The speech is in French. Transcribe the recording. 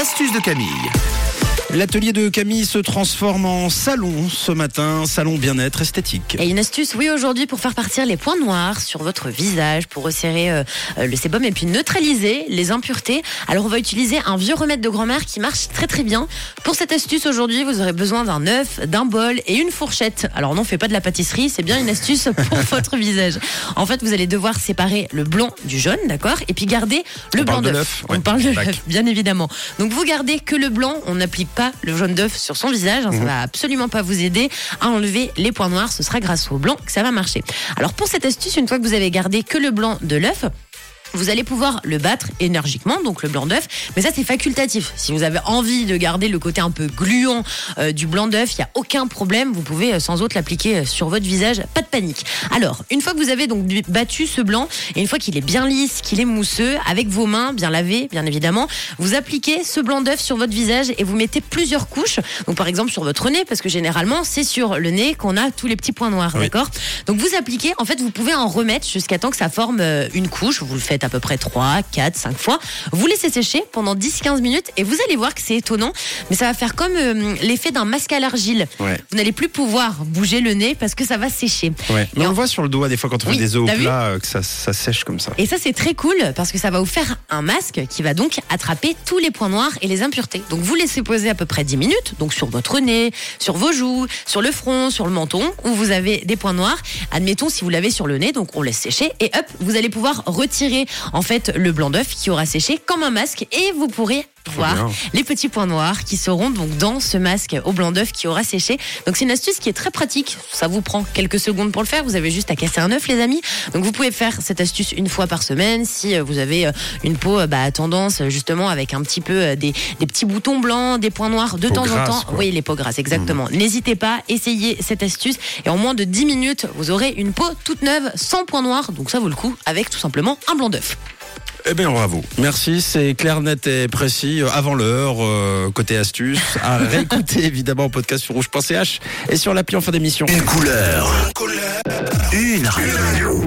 l'astuce de Camille. L'atelier de Camille se transforme en salon ce matin, salon bien-être esthétique. Et une astuce, oui, aujourd'hui, pour faire partir les points noirs sur votre visage, pour resserrer euh, le sébum et puis neutraliser les impuretés. Alors, on va utiliser un vieux remède de grand-mère qui marche très très bien. Pour cette astuce, aujourd'hui, vous aurez besoin d'un œuf, d'un bol et une fourchette. Alors, non, fait pas de la pâtisserie, c'est bien une astuce pour votre visage. En fait, vous allez devoir séparer le blanc du jaune, d'accord Et puis garder le On blanc d'œuf. On ouais. parle de l'œuf, bien évidemment. Donc, vous gardez que le blanc, on n'applique pas le jaune d'œuf sur son visage. hein, Ça va absolument pas vous aider à enlever les points noirs. Ce sera grâce au blanc que ça va marcher. Alors pour cette astuce, une fois que vous avez gardé que le blanc de l'œuf, vous allez pouvoir le battre énergiquement, donc le blanc d'œuf, mais ça c'est facultatif. Si vous avez envie de garder le côté un peu gluant euh, du blanc d'œuf, il n'y a aucun problème, vous pouvez euh, sans autre l'appliquer euh, sur votre visage, pas de panique. Alors, une fois que vous avez donc battu ce blanc, et une fois qu'il est bien lisse, qu'il est mousseux, avec vos mains bien lavées, bien évidemment, vous appliquez ce blanc d'œuf sur votre visage et vous mettez plusieurs couches. Donc par exemple sur votre nez, parce que généralement c'est sur le nez qu'on a tous les petits points noirs, Oui. d'accord? Donc vous appliquez, en fait vous pouvez en remettre jusqu'à temps que ça forme une couche, vous le faites à peu près 3, 4, 5 fois. Vous laissez sécher pendant 10-15 minutes et vous allez voir que c'est étonnant, mais ça va faire comme euh, l'effet d'un masque à l'argile. Ouais. Vous n'allez plus pouvoir bouger le nez parce que ça va sécher. Ouais. Mais Et on le voit sur le doigt des fois quand on Oui, fait des œufs au t'as vu plat, euh, que ça, ça sèche comme ça. Et ça, c'est très cool parce que ça va vous faire un masque qui va donc attraper tous les points noirs et les impuretés. Donc, vous laissez poser à peu près 10 minutes, donc sur votre nez, sur vos joues, sur le front, sur le menton, où vous avez des points noirs. Admettons si vous l'avez sur le nez, donc on laisse sécher et hop, vous allez pouvoir retirer en fait le blanc d'œuf qui aura séché comme un masque et vous pourrez voir les petits points noirs qui seront donc dans ce masque au blanc d'œuf qui aura séché. Donc c'est une astuce qui est très pratique. Ça vous prend quelques secondes pour le faire. Vous avez juste à casser un œuf, les amis. Donc vous pouvez faire cette astuce une fois par semaine si euh, vous avez euh, une peau euh, bah, à tendance justement avec un petit peu des, des petits boutons blancs, des points noirs de Peau temps en temps. quoi. Oui, les peaux grasses, exactement. N'hésitez pas, essayez cette astuce et en moins de 10 minutes, vous aurez une peau toute neuve, sans points noirs. Donc ça vaut le coup avec tout simplement un blanc d'œuf. Eh bien, bravo. Merci, c'est clair, net et précis. Euh, Avant l'heure, euh, côté astuce, à réécouter évidemment au podcast sur rouge.ch et sur l'appli en fin d'émission. Une couleur. Une radio.